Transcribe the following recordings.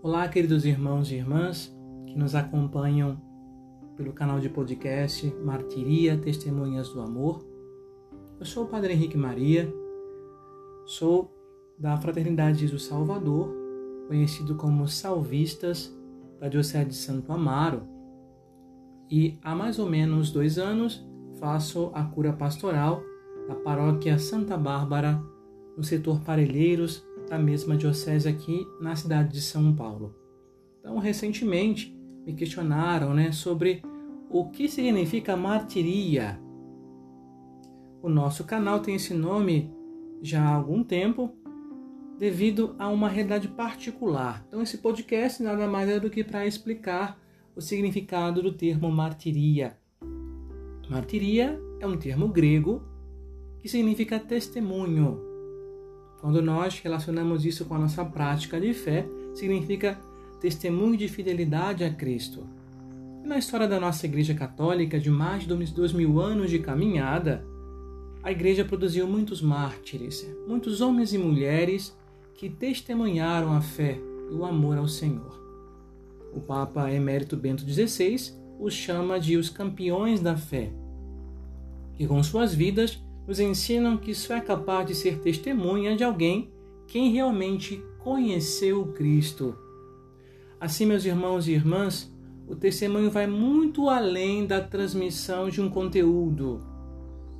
Olá, queridos irmãos e irmãs que nos acompanham pelo canal de podcast Martiria Testemunhas do Amor. Eu sou o Padre Henrique Maria, sou da Fraternidade Jesus Salvador, conhecido como Salvistas da Diocese de Santo Amaro, e há mais ou menos dois anos faço a cura pastoral da paróquia Santa Bárbara, no setor Parelheiros, da mesma diocese aqui na cidade de São Paulo. Então, recentemente me questionaram né, sobre o que significa martiria. O nosso canal tem esse nome já há algum tempo, devido a uma realidade particular. Então, esse podcast nada mais é do que para explicar o significado do termo martiria. Martiria é um termo grego que significa testemunho. Quando nós relacionamos isso com a nossa prática de fé, significa testemunho de fidelidade a Cristo. E na história da nossa Igreja Católica, de mais de dois mil anos de caminhada, a Igreja produziu muitos mártires, muitos homens e mulheres que testemunharam a fé e o amor ao Senhor. O Papa Emérito Bento XVI os chama de os campeões da fé, que com suas vidas nos ensinam que só é capaz de ser testemunha de alguém quem realmente conheceu Cristo. Assim, meus irmãos e irmãs, o testemunho vai muito além da transmissão de um conteúdo,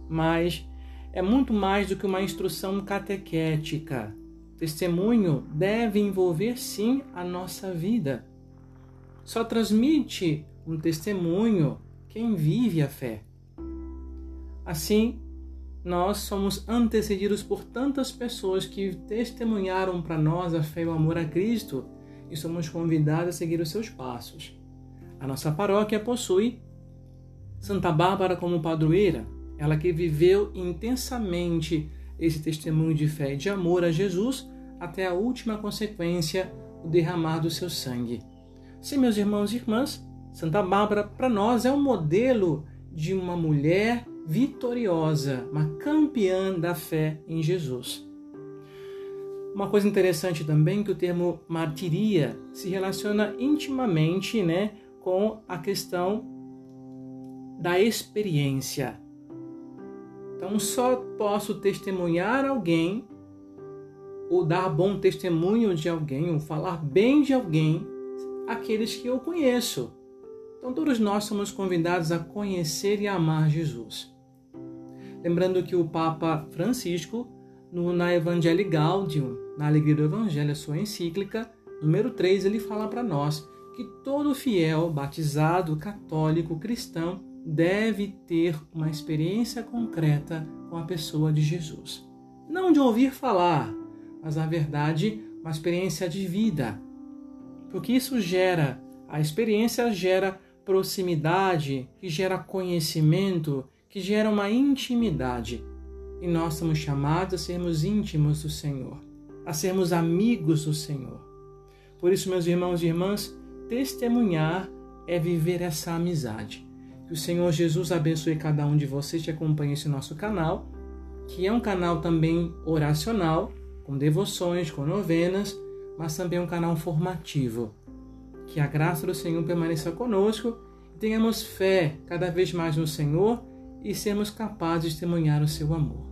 mas é muito mais do que uma instrução catequética. Testemunho deve envolver sim a nossa vida. Só transmite um testemunho quem vive a fé. Assim, nós somos antecedidos por tantas pessoas que testemunharam para nós a fé e o amor a Cristo e somos convidados a seguir os seus passos. A nossa paróquia possui Santa Bárbara como padroeira, ela que viveu intensamente esse testemunho de fé e de amor a Jesus até a última consequência, o derramar do seu sangue. Sim, meus irmãos e irmãs, Santa Bárbara para nós é um modelo de uma mulher vitoriosa, uma campeã da fé em Jesus. Uma coisa interessante também que o termo martiria se relaciona intimamente, né, com a questão da experiência. Então só posso testemunhar alguém ou dar bom testemunho de alguém ou falar bem de alguém aqueles que eu conheço. Então todos nós somos convidados a conhecer e amar Jesus. Lembrando que o Papa Francisco, no, na Evangelii Gaudium, na Alegria do Evangelho, a sua encíclica, número 3, ele fala para nós que todo fiel, batizado, católico, cristão, deve ter uma experiência concreta com a pessoa de Jesus. Não de ouvir falar, mas na verdade uma experiência de vida. Porque isso gera, a experiência gera proximidade, que gera conhecimento, que gera uma intimidade. E nós somos chamados a sermos íntimos do Senhor, a sermos amigos do Senhor. Por isso, meus irmãos e irmãs, testemunhar é viver essa amizade. Que o Senhor Jesus abençoe cada um de vocês que acompanha esse nosso canal, que é um canal também oracional, com devoções, com novenas, mas também um canal formativo. Que a graça do Senhor permaneça conosco e tenhamos fé cada vez mais no Senhor e sermos capazes de testemunhar o seu amor.